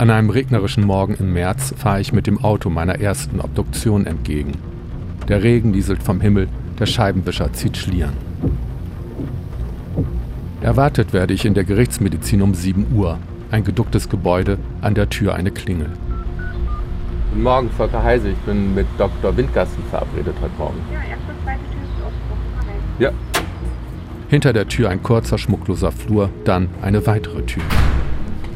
An einem regnerischen Morgen im März fahre ich mit dem Auto meiner ersten Obduktion entgegen. Der Regen nieselt vom Himmel, der Scheibenwischer zieht Schlieren. Erwartet werde ich in der Gerichtsmedizin um 7 Uhr. Ein geducktes Gebäude, an der Tür eine Klingel. Guten Morgen, Volker Heise. Ich bin mit Dr. Windgassen verabredet heute Morgen. Ja, erste, zweite Tür ist offen. Ja. Hinter der Tür ein kurzer, schmuckloser Flur, dann eine weitere Tür.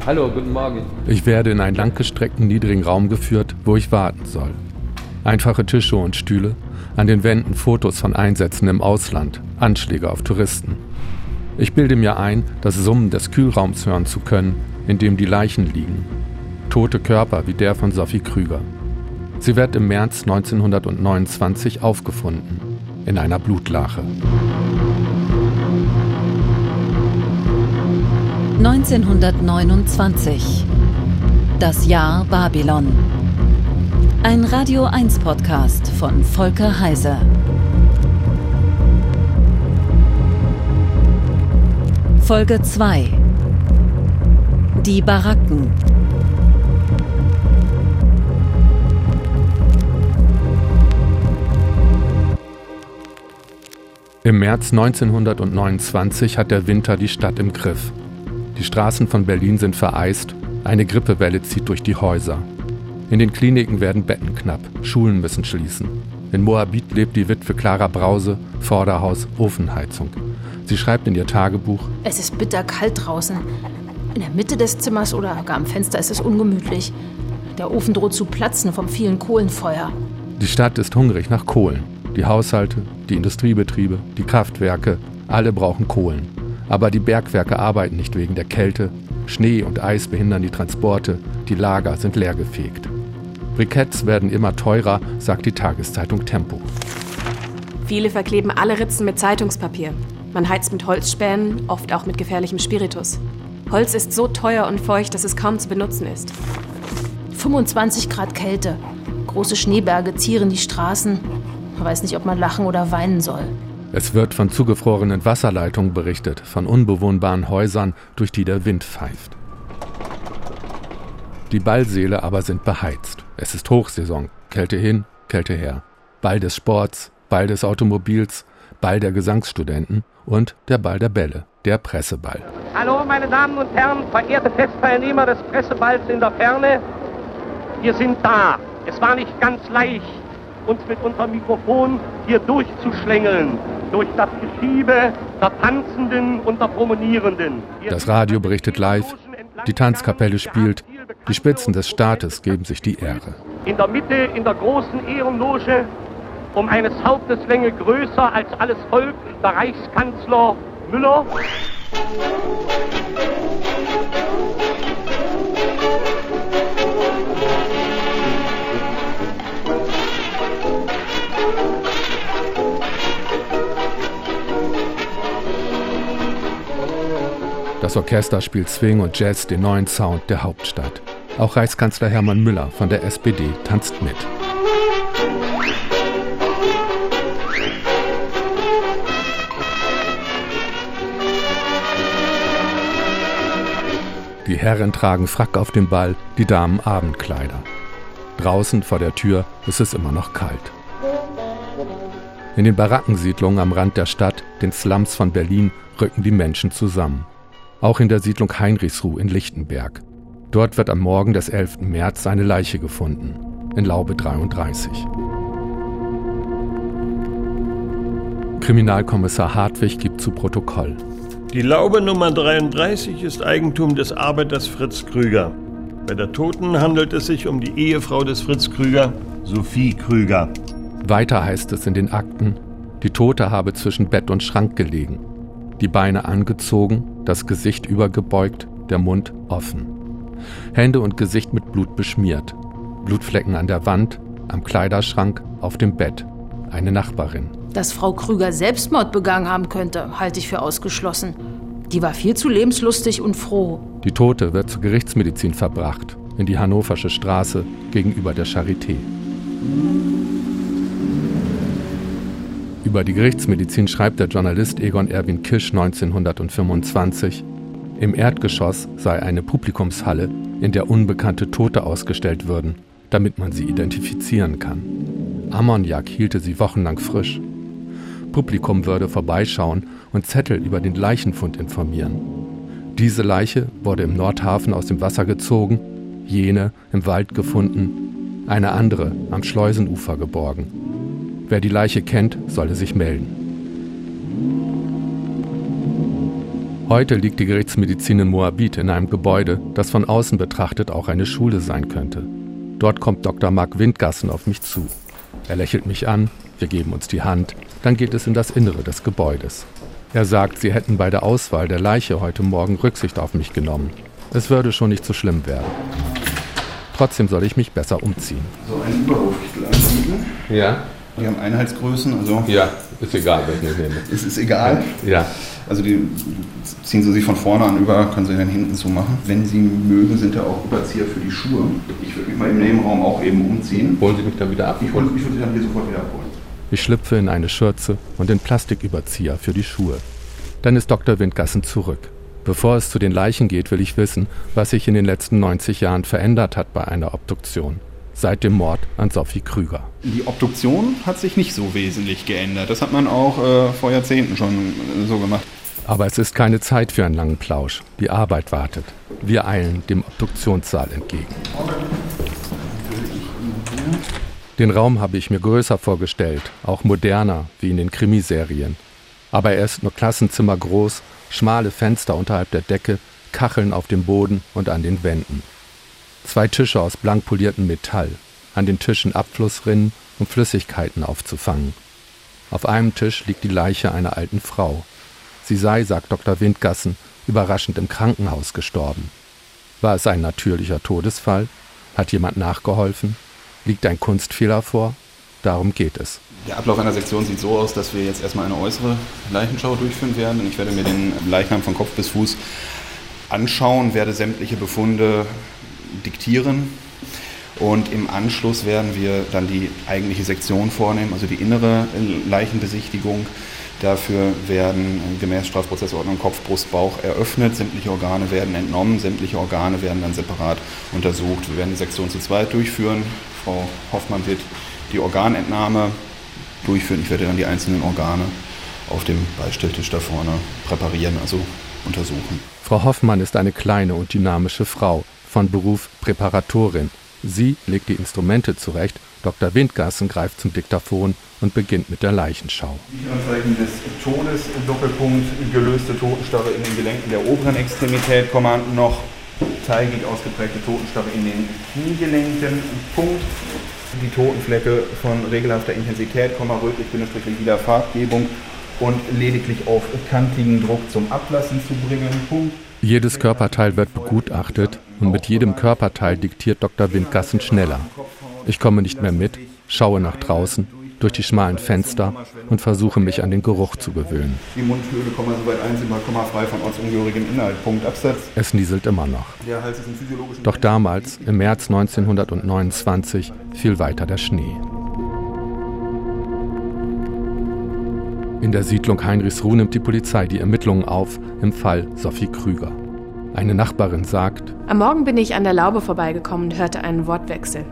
Hallo, guten Morgen. Ich werde in einen langgestreckten, niedrigen Raum geführt, wo ich warten soll. Einfache Tische und Stühle, an den Wänden Fotos von Einsätzen im Ausland, Anschläge auf Touristen. Ich bilde mir ein, das Summen des Kühlraums hören zu können, in dem die Leichen liegen. Tote Körper wie der von Sophie Krüger. Sie wird im März 1929 aufgefunden, in einer Blutlache. 1929. Das Jahr Babylon. Ein Radio 1 Podcast von Volker Heise. Folge 2. Die Baracken. Im März 1929 hat der Winter die Stadt im Griff. Die Straßen von Berlin sind vereist, eine Grippewelle zieht durch die Häuser. In den Kliniken werden Betten knapp, Schulen müssen schließen. In Moabit lebt die Witwe Clara Brause, Vorderhaus, Ofenheizung. Sie schreibt in ihr Tagebuch: Es ist bitterkalt draußen. In der Mitte des Zimmers oder gar am Fenster ist es ungemütlich. Der Ofen droht zu platzen vom vielen Kohlenfeuer. Die Stadt ist hungrig nach Kohlen. Die Haushalte, die Industriebetriebe, die Kraftwerke, alle brauchen Kohlen. Aber die Bergwerke arbeiten nicht wegen der Kälte. Schnee und Eis behindern die Transporte, die Lager sind leergefegt. Briketts werden immer teurer, sagt die Tageszeitung Tempo. Viele verkleben alle Ritzen mit Zeitungspapier. Man heizt mit Holzspänen, oft auch mit gefährlichem Spiritus. Holz ist so teuer und feucht, dass es kaum zu benutzen ist. 25 Grad Kälte. Große Schneeberge zieren die Straßen. Man weiß nicht, ob man lachen oder weinen soll. Es wird von zugefrorenen Wasserleitungen berichtet, von unbewohnbaren Häusern, durch die der Wind pfeift. Die Ballsäle aber sind beheizt. Es ist Hochsaison. Kälte hin, Kälte her. Ball des Sports, Ball des Automobils, Ball der Gesangsstudenten und der Ball der Bälle, der Presseball. Hallo, meine Damen und Herren, verehrte Festteilnehmer des Presseballs in der Ferne. Wir sind da. Es war nicht ganz leicht, uns mit unserem Mikrofon hier durchzuschlängeln durch das Geschiebe der Tanzenden und der Promenierenden. Das Radio berichtet live, die Tanzkapelle spielt, die Spitzen des Staates geben sich die Ehre. In der Mitte, in der großen Ehrenloge, um eines Hauptes Länge größer als alles Volk, der Reichskanzler Müller. Das Orchester spielt Swing und Jazz den neuen Sound der Hauptstadt. Auch Reichskanzler Hermann Müller von der SPD tanzt mit. Die Herren tragen Frack auf dem Ball, die Damen Abendkleider. Draußen vor der Tür ist es immer noch kalt. In den Barackensiedlungen am Rand der Stadt, den Slums von Berlin, rücken die Menschen zusammen auch in der Siedlung Heinrichsruh in Lichtenberg. Dort wird am Morgen des 11. März seine Leiche gefunden, in Laube 33. Kriminalkommissar Hartwig gibt zu Protokoll. Die Laube Nummer 33 ist Eigentum des Arbeiters Fritz Krüger. Bei der Toten handelt es sich um die Ehefrau des Fritz Krüger, Sophie Krüger. Weiter heißt es in den Akten, die Tote habe zwischen Bett und Schrank gelegen die Beine angezogen, das Gesicht übergebeugt, der Mund offen. Hände und Gesicht mit Blut beschmiert. Blutflecken an der Wand, am Kleiderschrank, auf dem Bett. Eine Nachbarin. Dass Frau Krüger Selbstmord begangen haben könnte, halte ich für ausgeschlossen. Die war viel zu lebenslustig und froh. Die Tote wird zur Gerichtsmedizin verbracht, in die Hannoversche Straße gegenüber der Charité. Über die Gerichtsmedizin schreibt der Journalist Egon Erwin Kisch 1925. Im Erdgeschoss sei eine Publikumshalle, in der unbekannte Tote ausgestellt würden, damit man sie identifizieren kann. Ammoniak hielte sie wochenlang frisch. Publikum würde vorbeischauen und Zettel über den Leichenfund informieren. Diese Leiche wurde im Nordhafen aus dem Wasser gezogen, jene im Wald gefunden, eine andere am Schleusenufer geborgen. Wer die Leiche kennt, solle sich melden. Heute liegt die Gerichtsmedizin in Moabit in einem Gebäude, das von außen betrachtet auch eine Schule sein könnte. Dort kommt Dr. Mark Windgassen auf mich zu. Er lächelt mich an, wir geben uns die Hand, dann geht es in das Innere des Gebäudes. Er sagt, sie hätten bei der Auswahl der Leiche heute Morgen Rücksicht auf mich genommen. Es würde schon nicht so schlimm werden. Trotzdem soll ich mich besser umziehen. So einen Überwurfkittel anbieten. Ja? Die haben Einheitsgrößen, also. Ja, ist egal, welchen ich nehme. Es ist egal. Ja. Also die ziehen Sie sich von vorne an über, können Sie dann hinten so machen. Wenn Sie mögen, sind da auch Überzieher für die Schuhe. Ich würde mich mal im Nebenraum auch eben umziehen. Holen Sie mich dann wieder ab? Ich, hol, ich würde Sie dann hier sofort wieder abholen. Ich schlüpfe in eine Schürze und den Plastiküberzieher für die Schuhe. Dann ist Dr. Windgassen zurück. Bevor es zu den Leichen geht, will ich wissen, was sich in den letzten 90 Jahren verändert hat bei einer Obduktion. Seit dem Mord an Sophie Krüger. Die Obduktion hat sich nicht so wesentlich geändert. Das hat man auch äh, vor Jahrzehnten schon äh, so gemacht. Aber es ist keine Zeit für einen langen Plausch. Die Arbeit wartet. Wir eilen dem Obduktionssaal entgegen. Den Raum habe ich mir größer vorgestellt, auch moderner, wie in den Krimiserien. Aber er ist nur Klassenzimmer groß, schmale Fenster unterhalb der Decke, Kacheln auf dem Boden und an den Wänden. Zwei Tische aus blank poliertem Metall, an den Tischen Abflussrinnen, um Flüssigkeiten aufzufangen. Auf einem Tisch liegt die Leiche einer alten Frau. Sie sei, sagt Dr. Windgassen, überraschend im Krankenhaus gestorben. War es ein natürlicher Todesfall? Hat jemand nachgeholfen? Liegt ein Kunstfehler vor? Darum geht es. Der Ablauf einer Sektion sieht so aus, dass wir jetzt erstmal eine äußere Leichenschau durchführen werden. Ich werde mir den Leichnam von Kopf bis Fuß anschauen, werde sämtliche Befunde diktieren. Und im Anschluss werden wir dann die eigentliche Sektion vornehmen, also die innere Leichenbesichtigung. Dafür werden gemäß Strafprozessordnung Kopf, Brust, Bauch eröffnet. Sämtliche Organe werden entnommen. Sämtliche Organe werden dann separat untersucht. Wir werden die Sektion zu zweit durchführen. Frau Hoffmann wird die Organentnahme durchführen. Ich werde dann die einzelnen Organe auf dem Beistelltisch da vorne präparieren, also untersuchen. Frau Hoffmann ist eine kleine und dynamische Frau, von Beruf Präparatorin. Sie legt die Instrumente zurecht, Dr. Windgassen greift zum Diktaphon und beginnt mit der Leichenschau. Anzeichen des Todes, Doppelpunkt, gelöste Totenstarre in den Gelenken der oberen Extremität, noch teigig ausgeprägte Totenstarre in den Kniegelenken, Punkt. Die Totenflecke von regelhafter Intensität, rötlich-lilaer Farbgebung und lediglich auf kantigen Druck zum Ablassen zu bringen, Punkt. Jedes Körperteil wird begutachtet und mit jedem Körperteil diktiert Dr. Windgassen schneller. Ich komme nicht mehr mit, schaue nach draußen, durch die schmalen Fenster und versuche mich an den Geruch zu gewöhnen. Die Mundhöhle, soweit einsehbar, frei von ortsungehörigem Inhalt. Punkt Absatz. Es nieselt immer noch. Doch damals, im März 1929, fiel weiter der Schnee. In der Siedlung Heinrichsruh nimmt die Polizei die Ermittlungen auf im Fall Sophie Krüger. Eine Nachbarin sagt, Am Morgen bin ich an der Laube vorbeigekommen und hörte einen Wortwechsel.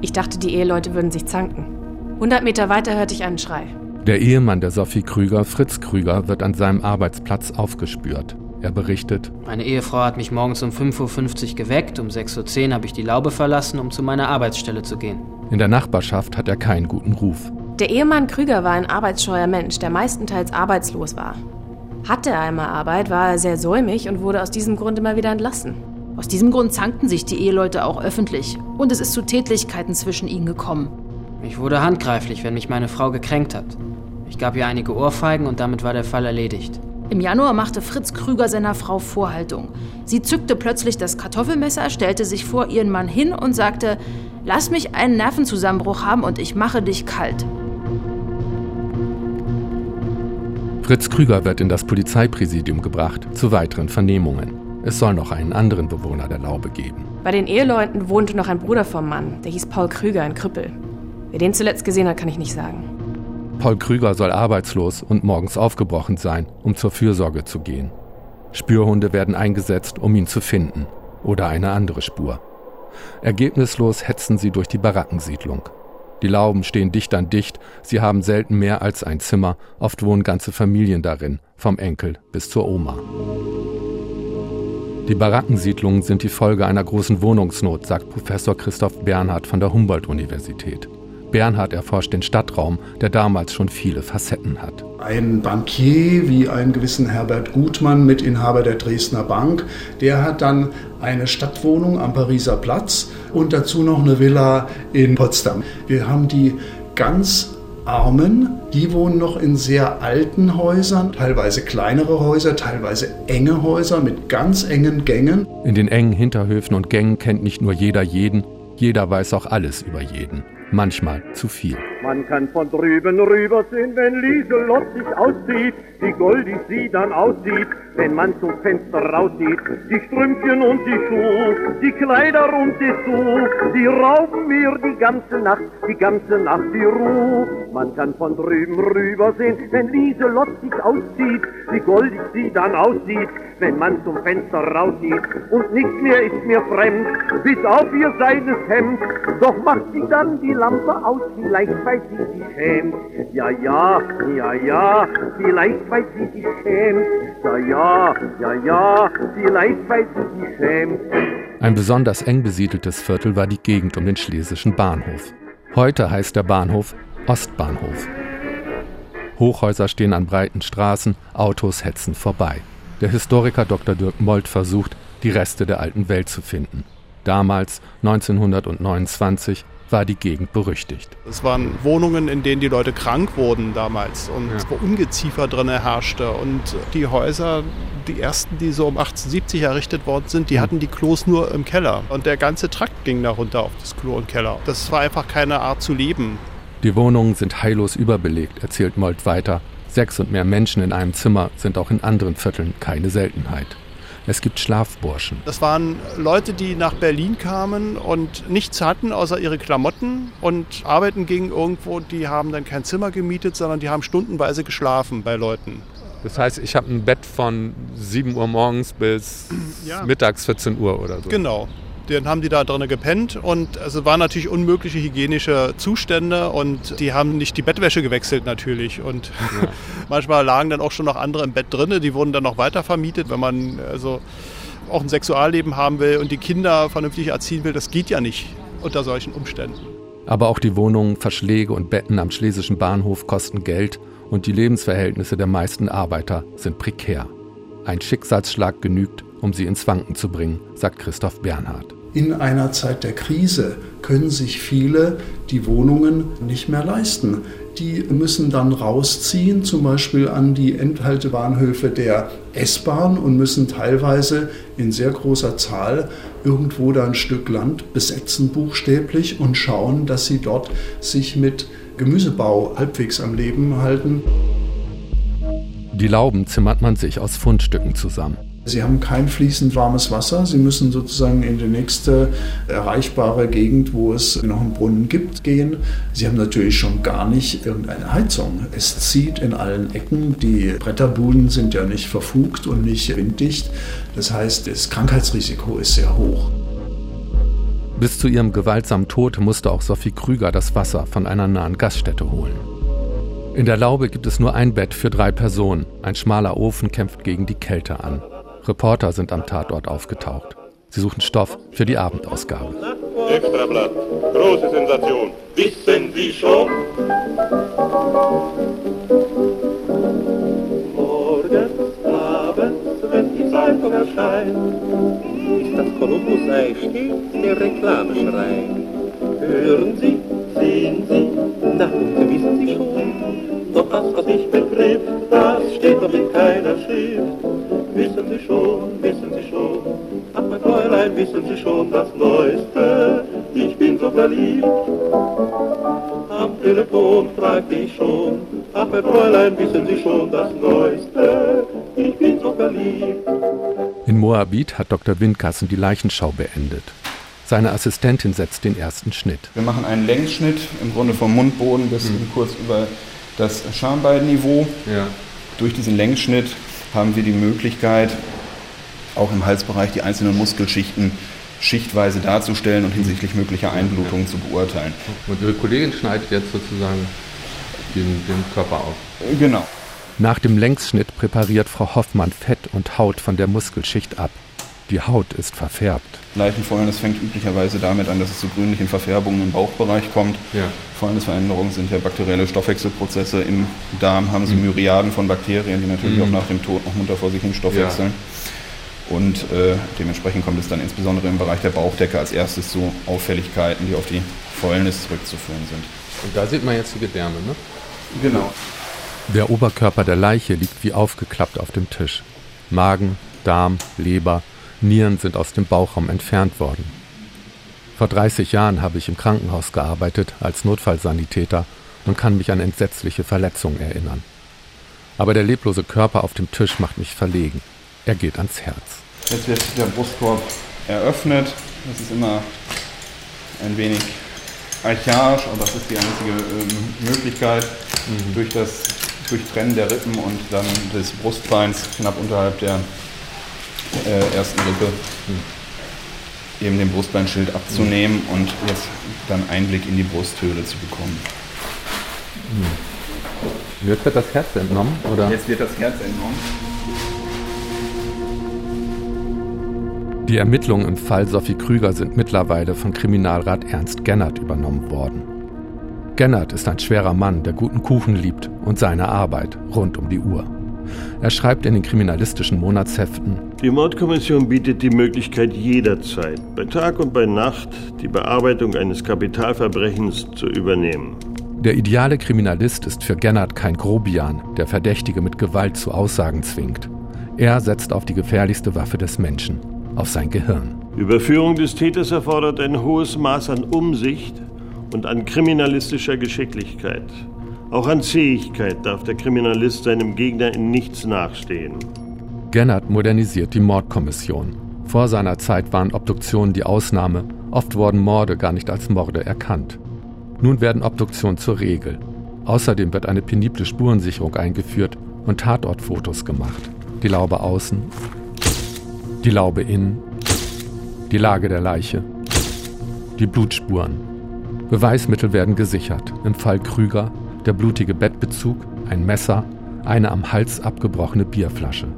Ich dachte, die Eheleute würden sich zanken. 100 Meter weiter hörte ich einen Schrei. Der Ehemann der Sophie Krüger, Fritz Krüger, wird an seinem Arbeitsplatz aufgespürt. Er berichtet, Meine Ehefrau hat mich morgens um 5.50 Uhr geweckt, um 6.10 Uhr habe ich die Laube verlassen, um zu meiner Arbeitsstelle zu gehen. In der Nachbarschaft hat er keinen guten Ruf. Der Ehemann Krüger war ein arbeitsscheuer Mensch, der meistenteils arbeitslos war. Hatte er einmal Arbeit, war er sehr säumig und wurde aus diesem Grund immer wieder entlassen. Aus diesem Grund zankten sich die Eheleute auch öffentlich. Und es ist zu Tätlichkeiten zwischen ihnen gekommen. Ich wurde handgreiflich, wenn mich meine Frau gekränkt hat. Ich gab ihr einige Ohrfeigen und damit war der Fall erledigt. Im Januar machte Fritz Krüger seiner Frau Vorhaltung. Sie zückte plötzlich das Kartoffelmesser, stellte sich vor ihren Mann hin und sagte, Lass mich einen Nervenzusammenbruch haben und ich mache dich kalt. Fritz Krüger wird in das Polizeipräsidium gebracht zu weiteren Vernehmungen. Es soll noch einen anderen Bewohner der Laube geben. Bei den Eheleuten wohnte noch ein Bruder vom Mann, der hieß Paul Krüger, ein Krüppel. Wer den zuletzt gesehen hat, kann ich nicht sagen. Paul Krüger soll arbeitslos und morgens aufgebrochen sein, um zur Fürsorge zu gehen. Spürhunde werden eingesetzt, um ihn zu finden oder eine andere Spur. Ergebnislos hetzen sie durch die Barackensiedlung. Die Lauben stehen dicht an dicht, sie haben selten mehr als ein Zimmer, oft wohnen ganze Familien darin, vom Enkel bis zur Oma. Die Barackensiedlungen sind die Folge einer großen Wohnungsnot, sagt Professor Christoph Bernhard von der Humboldt-Universität. Bernhard erforscht den Stadtraum, der damals schon viele Facetten hat. Ein Bankier wie einen gewissen Herbert Gutmann, Mitinhaber der Dresdner Bank, der hat dann eine Stadtwohnung am Pariser Platz und dazu noch eine Villa in Potsdam. Wir haben die ganz Armen, die wohnen noch in sehr alten Häusern, teilweise kleinere Häuser, teilweise enge Häuser mit ganz engen Gängen. In den engen Hinterhöfen und Gängen kennt nicht nur jeder jeden, jeder weiß auch alles über jeden manchmal zu viel. Man kann von drüben rübersehen, wenn Lieselott sich auszieht, wie goldig sie dann aussieht, wenn man zum Fenster raussieht. Die Strümpfchen und die Schuhe, die Kleider und die Schuh, die rauben mir die ganze Nacht, die ganze Nacht die Ruhe. Man kann von drüben rübersehen, wenn Lieselott sich auszieht, wie goldig sie dann aussieht, wenn man zum Fenster raussieht. Und nichts mehr ist mir fremd, bis auf ihr seines Hemd. Doch macht sie dann die Lampe aus, vielleicht weil sie sich schämt. Ja, ja, ja, ja, vielleicht weil sie sich schämt. Ja, ja, ja, ja, vielleicht weil sie sich schämt. Ein besonders eng besiedeltes Viertel war die Gegend um den Schlesischen Bahnhof. Heute heißt der Bahnhof Ostbahnhof. Hochhäuser stehen an breiten Straßen, Autos hetzen vorbei. Der Historiker Dr. Dirk Molt versucht, die Reste der alten Welt zu finden. Damals, 1929, war die Gegend berüchtigt. Es waren Wohnungen, in denen die Leute krank wurden damals und ja. wo Ungeziefer drin herrschte. Und die Häuser, die ersten, die so um 1870 errichtet worden sind, die mhm. hatten die Klos nur im Keller. Und der ganze Trakt ging darunter auf das Klo und Keller. Das war einfach keine Art zu leben. Die Wohnungen sind heillos überbelegt, erzählt Molt weiter. Sechs und mehr Menschen in einem Zimmer sind auch in anderen Vierteln keine Seltenheit. Es gibt Schlafburschen. Das waren Leute, die nach Berlin kamen und nichts hatten außer ihre Klamotten und arbeiten gingen irgendwo. Die haben dann kein Zimmer gemietet, sondern die haben stundenweise geschlafen bei Leuten. Das heißt, ich habe ein Bett von 7 Uhr morgens bis ja. mittags 14 Uhr oder so. Genau. Dann haben die da drinnen gepennt und es also waren natürlich unmögliche hygienische Zustände und die haben nicht die Bettwäsche gewechselt natürlich und ja. manchmal lagen dann auch schon noch andere im Bett drinne, die wurden dann noch weiter vermietet, wenn man also auch ein Sexualleben haben will und die Kinder vernünftig erziehen will, das geht ja nicht unter solchen Umständen. Aber auch die Wohnungen, Verschläge und Betten am Schlesischen Bahnhof kosten Geld und die Lebensverhältnisse der meisten Arbeiter sind prekär. Ein Schicksalsschlag genügt, um sie ins Wanken zu bringen, sagt Christoph Bernhard. In einer Zeit der Krise können sich viele die Wohnungen nicht mehr leisten. Die müssen dann rausziehen, zum Beispiel an die Endhaltebahnhöfe der S-Bahn und müssen teilweise in sehr großer Zahl irgendwo da ein Stück Land besetzen, buchstäblich, und schauen, dass sie dort sich mit Gemüsebau halbwegs am Leben halten. Die Lauben zimmert man sich aus Fundstücken zusammen. Sie haben kein fließend warmes Wasser. Sie müssen sozusagen in die nächste erreichbare Gegend, wo es noch einen Brunnen gibt, gehen. Sie haben natürlich schon gar nicht irgendeine Heizung. Es zieht in allen Ecken. Die Bretterbuden sind ja nicht verfugt und nicht winddicht. Das heißt, das Krankheitsrisiko ist sehr hoch. Bis zu ihrem gewaltsamen Tod musste auch Sophie Krüger das Wasser von einer nahen Gaststätte holen. In der Laube gibt es nur ein Bett für drei Personen. Ein schmaler Ofen kämpft gegen die Kälte an. Reporter sind am Tatort aufgetaucht. Sie suchen Stoff für die Abendausgabe. Extrablatt. Große Sensation. Wissen Sie schon? Morgens, abends, wenn die Zeitung erscheint, ist das Kolumbus-Ei stets der Reklameschrei. Hören Sie, sehen Sie, na und was ich betrifft, das steht doch in keiner Schrift. Wissen Sie schon, wissen Sie schon, ach mein Fräulein, wissen Sie schon das Neueste, ich bin so verliebt. Am Telefon fragte ich schon, ach mein Fräulein, wissen Sie schon das Neueste, ich bin so verliebt. In Moabit hat Dr. Windkassen die Leichenschau beendet. Seine Assistentin setzt den ersten Schnitt. Wir machen einen Längsschnitt, im Grunde vom Mundboden bis mhm. kurz über das Schambeinniveau. Ja. Durch diesen Längsschnitt haben wir die Möglichkeit, auch im Halsbereich die einzelnen Muskelschichten schichtweise darzustellen und hinsichtlich möglicher Einblutungen zu beurteilen. Und Ihre Kollegin schneidet jetzt sozusagen den, den Körper auf. Genau. Nach dem Längsschnitt präpariert Frau Hoffmann Fett und Haut von der Muskelschicht ab. Die Haut ist verfärbt. Leichenfäulnis fängt üblicherweise damit an, dass es zu grünlichen Verfärbungen im Bauchbereich kommt. Ja. Fäulnisveränderungen sind ja bakterielle Stoffwechselprozesse. Im Darm haben sie Myriaden von Bakterien, die natürlich Mhm. auch nach dem Tod noch munter vor sich hin stoffwechseln. Und äh, dementsprechend kommt es dann insbesondere im Bereich der Bauchdecke als erstes zu Auffälligkeiten, die auf die Fäulnis zurückzuführen sind. Und da sieht man jetzt die Gedärme, ne? Genau. Der Oberkörper der Leiche liegt wie aufgeklappt auf dem Tisch. Magen, Darm, Leber, Nieren sind aus dem Bauchraum entfernt worden. Vor 30 Jahren habe ich im Krankenhaus gearbeitet als Notfallsanitäter und kann mich an entsetzliche Verletzungen erinnern. Aber der leblose Körper auf dem Tisch macht mich verlegen. Er geht ans Herz. Jetzt wird der Brustkorb eröffnet. Das ist immer ein wenig archaisch, aber das ist die einzige ähm, Möglichkeit, durch das Durchtrennen der Rippen und dann des Brustbeins knapp unterhalb der äh, ersten Rippe eben den Brustbeinschild abzunehmen und jetzt dann Einblick in die Brusthöhle zu bekommen. Jetzt wird das Herz entnommen, oder? Jetzt wird das Herz entnommen. Die Ermittlungen im Fall Sophie Krüger sind mittlerweile von Kriminalrat Ernst Gennert übernommen worden. Gennert ist ein schwerer Mann, der guten Kuchen liebt und seine Arbeit rund um die Uhr. Er schreibt in den kriminalistischen Monatsheften, Die Mordkommission bietet die Möglichkeit jederzeit, bei Tag und bei Nacht, die Bearbeitung eines Kapitalverbrechens zu übernehmen. der ideale Kriminalist ist für Gennert kein Grobian, der Verdächtige mit Gewalt zu Aussagen zwingt. Er setzt auf die gefährlichste Waffe des Menschen, auf sein Gehirn. Überführung des Täters erfordert ein hohes Maß an Umsicht und an kriminalistischer Geschicklichkeit. Auch an Zähigkeit darf der Kriminalist seinem Gegner in nichts nachstehen. Gennert modernisiert die Mordkommission. Vor seiner Zeit waren Obduktionen die Ausnahme, oft wurden Morde gar nicht als Morde erkannt. Nun werden Obduktionen zur Regel. Außerdem wird eine penible Spurensicherung eingeführt und Tatortfotos gemacht. Die Laube außen, die Laube innen, die Lage der Leiche, die Blutspuren. Beweismittel werden gesichert. Im Fall Krüger der blutige Bettbezug, ein Messer, eine am Hals abgebrochene Bierflasche.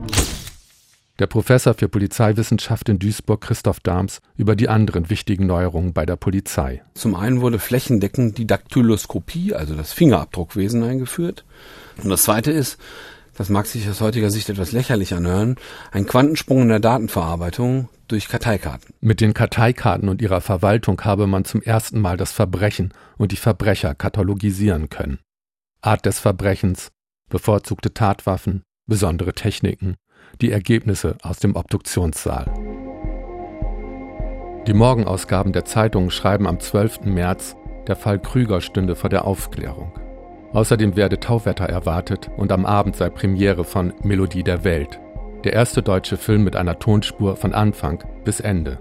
Der Professor für Polizeiwissenschaft in Duisburg, Christoph Dahms, über die anderen wichtigen Neuerungen bei der Polizei. Zum einen wurde flächendeckend die Daktyloskopie, also das Fingerabdruckwesen, eingeführt. Und das zweite ist, das mag sich aus heutiger Sicht etwas lächerlich anhören, ein Quantensprung in der Datenverarbeitung durch Karteikarten. Mit den Karteikarten und ihrer Verwaltung habe man zum ersten Mal das Verbrechen und die Verbrecher katalogisieren können. Art des Verbrechens, bevorzugte Tatwaffen, besondere Techniken, die Ergebnisse aus dem Obduktionssaal. Die Morgenausgaben der Zeitungen schreiben am 12. März, der Fall Krüger stünde vor der Aufklärung. Außerdem werde Tauwetter erwartet und am Abend sei Premiere von Melodie der Welt, der erste deutsche Film mit einer Tonspur von Anfang bis Ende.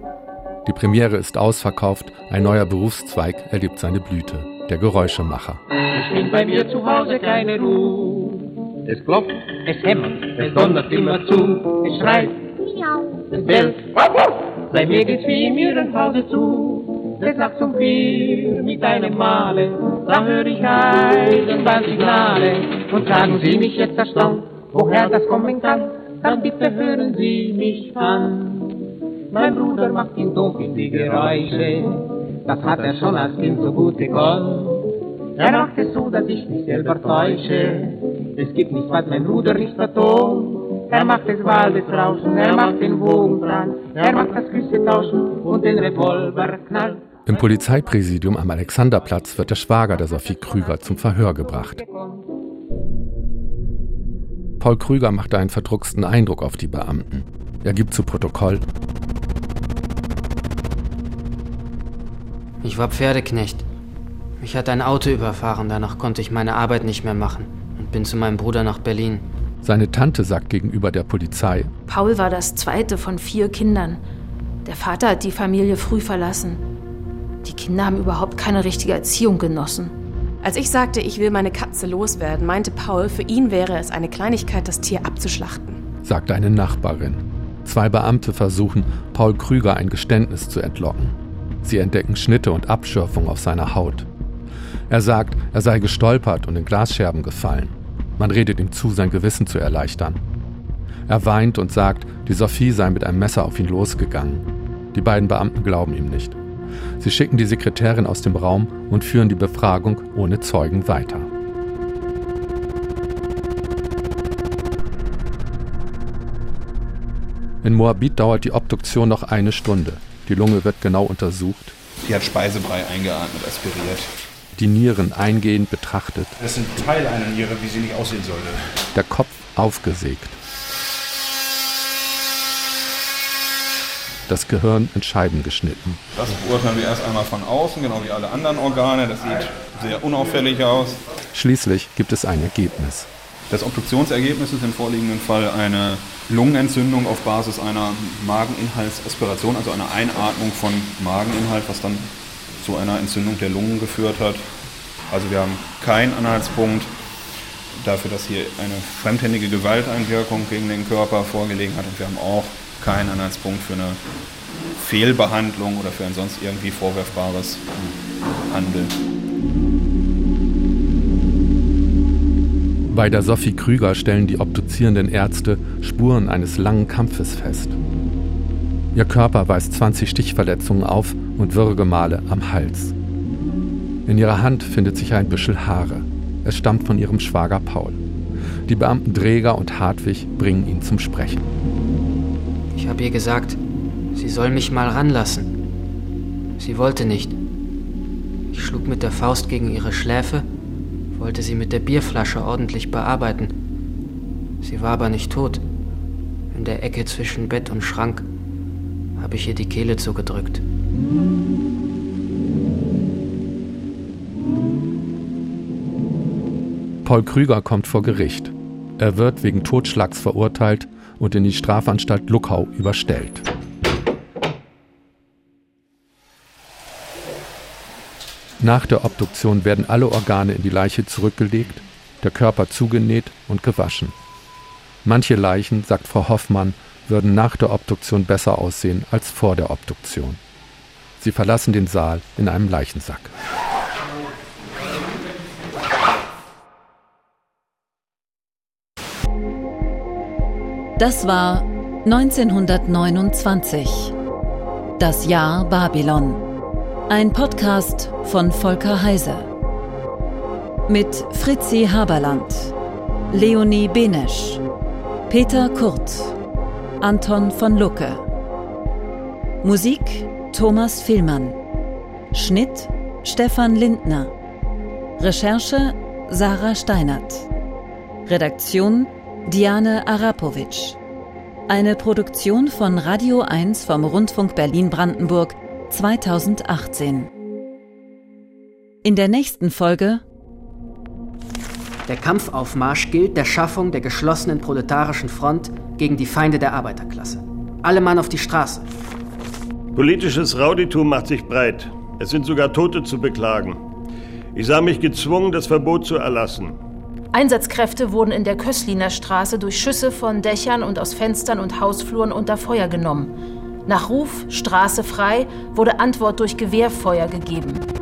Die Premiere ist ausverkauft, ein neuer Berufszweig erlebt seine Blüte, der Geräuschemacher. Ich bin bei mir zu Hause keine Ruhe. Es klopft, es hämmert, es donnert immer zu. Es schreit, es bellt. Bei mir geht's wie in ihrem Hause zu. Es sagt zum vier mit einem Male. Da höre ich Eisenbahnsignale. Und sagen Sie mich jetzt erstaunt, woher das kommen kann. Dann bitte hören Sie mich an. Mein Bruder macht im Dunkeln die Geräusche. Das hat er schon als Kind so gut gekonnt. Er macht es so, dass ich mich selber täusche. Es gibt nichts, was mein Bruder nicht vertont. Er macht das Waldesrauschen, er macht den Wogenbrand, er macht das Küsse tauschen und den Revolver knallen. Im Polizeipräsidium am Alexanderplatz wird der Schwager der Sophie Krüger zum Verhör gebracht. Paul Krüger machte einen verdrucksten Eindruck auf die Beamten. Er gibt zu Protokoll, Ich war Pferdeknecht. Mich hat ein Auto überfahren, danach konnte ich meine Arbeit nicht mehr machen und bin zu meinem Bruder nach Berlin. seine Tante sagt gegenüber der Polizei, Paul war das zweite von vier Kindern. Der Vater hat die Familie früh verlassen. Die Kinder haben überhaupt keine richtige Erziehung genossen. Als ich sagte, ich will meine Katze loswerden, meinte Paul, für ihn wäre es eine Kleinigkeit, das Tier abzuschlachten. sagt eine Nachbarin. Zwei Beamte versuchen, Paul Krüger ein Geständnis zu entlocken. Sie entdecken Schnitte und Abschürfung auf seiner Haut. Er sagt, er sei gestolpert und in Glasscherben gefallen. Man redet ihm zu, sein Gewissen zu erleichtern. Er weint und sagt, die Sophie sei mit einem Messer auf ihn losgegangen. Die beiden Beamten glauben ihm nicht. Sie schicken die Sekretärin aus dem Raum und führen die Befragung ohne Zeugen weiter. In Moabit dauert die Obduktion noch eine Stunde. Die Lunge wird genau untersucht. Die hat Speisebrei eingeatmet, aspiriert. Die Nieren eingehend betrachtet. Das ist ein Teil einer Niere, wie sie nicht aussehen sollte. Der Kopf aufgesägt. Das Gehirn in Scheiben geschnitten. Das beurteilen wir erst einmal von außen, genau wie alle anderen Organe. Das sieht sehr unauffällig aus. Schließlich gibt es ein Ergebnis. Das Obduktionsergebnis ist im vorliegenden Fall eine Lungenentzündung auf Basis einer Mageninhaltsaspiration, also einer Einatmung von Mageninhalt, was dann zu einer Entzündung der Lungen geführt hat. Also wir haben keinen Anhaltspunkt dafür, dass hier eine fremdhändige Gewalteinwirkung gegen den Körper vorgelegen hat und wir haben auch keinen Anhaltspunkt für eine Fehlbehandlung oder für ein sonst irgendwie vorwerfbares Handeln. Bei der Sophie Krüger stellen die obduzierenden Ärzte Spuren eines langen Kampfes fest. Ihr Körper weist 20 Stichverletzungen auf und Würgemale am Hals. In ihrer Hand findet sich ein Büschel Haare. Es stammt von ihrem Schwager Paul. Die Beamten Dreger und Hartwig bringen ihn zum Sprechen. Ich habe ihr gesagt, sie soll mich mal ranlassen. Sie wollte nicht. Ich schlug mit der Faust gegen ihre Schläfe, wollte sie mit der Bierflasche ordentlich bearbeiten. Sie war aber nicht tot. In der Ecke zwischen Bett und Schrank habe ich ihr die Kehle zugedrückt. Paul Krüger kommt vor Gericht. Er wird wegen Totschlags verurteilt und in die Strafanstalt Luckau überstellt. Nach der Obduktion werden alle Organe in die Leiche zurückgelegt, der Körper zugenäht und gewaschen. Manche Leichen, sagt Frau Hoffmann, würden nach der Obduktion besser aussehen als vor der Obduktion. Sie verlassen den Saal in einem Leichensack. Das war 1929. Das Jahr Babylon. Ein Podcast von Volker Heise. Mit Fritzi Haberland, Leonie Benesch, Peter Kurt, Anton von Lucke. Musik Thomas Villmann. Schnitt Stefan Lindner. Recherche Sarah Steinert. Redaktion Diane Arapovic. Eine Produktion von Radio 1 vom Rundfunk Berlin-Brandenburg 2018. In der nächsten Folge Der Kampfaufmarsch gilt der Schaffung der geschlossenen proletarischen Front gegen die Feinde der Arbeiterklasse. Alle Mann auf die Straße. Politisches Rauditum macht sich breit. Es sind sogar Tote zu beklagen. Ich sah mich gezwungen, das Verbot zu erlassen. Einsatzkräfte wurden in der Kösliner Straße durch Schüsse von Dächern und aus Fenstern und Hausfluren unter Feuer genommen. Nach Ruf Straße frei wurde Antwort durch Gewehrfeuer gegeben.